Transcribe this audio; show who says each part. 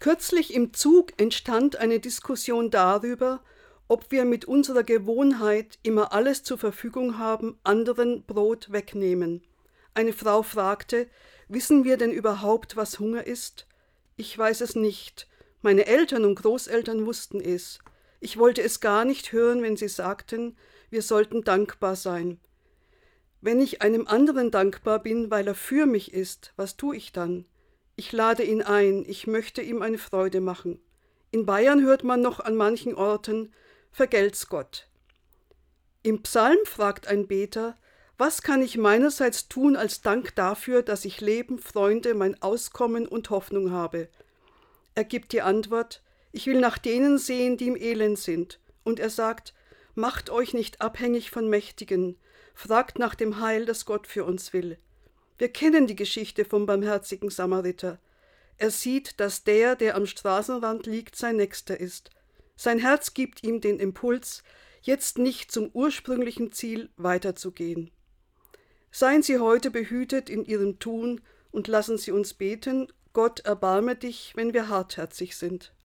Speaker 1: Kürzlich im Zug entstand eine Diskussion darüber, ob wir mit unserer Gewohnheit, immer alles zur Verfügung haben, anderen Brot wegnehmen. Eine Frau fragte, wissen wir denn überhaupt, was Hunger ist? Ich weiß es nicht. Meine Eltern und Großeltern wussten es. Ich wollte es gar nicht hören, wenn sie sagten, wir sollten dankbar sein. Wenn ich einem anderen dankbar bin, weil er für mich ist, was tue ich dann? Ich lade ihn ein, ich möchte ihm eine Freude machen. In Bayern hört man noch an manchen Orten, vergelt's Gott. Im Psalm fragt ein Beter, was kann ich meinerseits tun als Dank dafür, dass ich Leben, Freunde, mein Auskommen und Hoffnung habe? Er gibt die Antwort, ich will nach denen sehen, die im Elend sind. Und er sagt, macht euch nicht abhängig von Mächtigen, fragt nach dem Heil, das Gott für uns will. Wir kennen die Geschichte vom barmherzigen Samariter. Er sieht, dass der, der am Straßenrand liegt, sein Nächster ist. Sein Herz gibt ihm den Impuls, jetzt nicht zum ursprünglichen Ziel weiterzugehen. Seien Sie heute behütet in Ihrem Tun und lassen Sie uns beten, Gott erbarme dich, wenn wir hartherzig sind.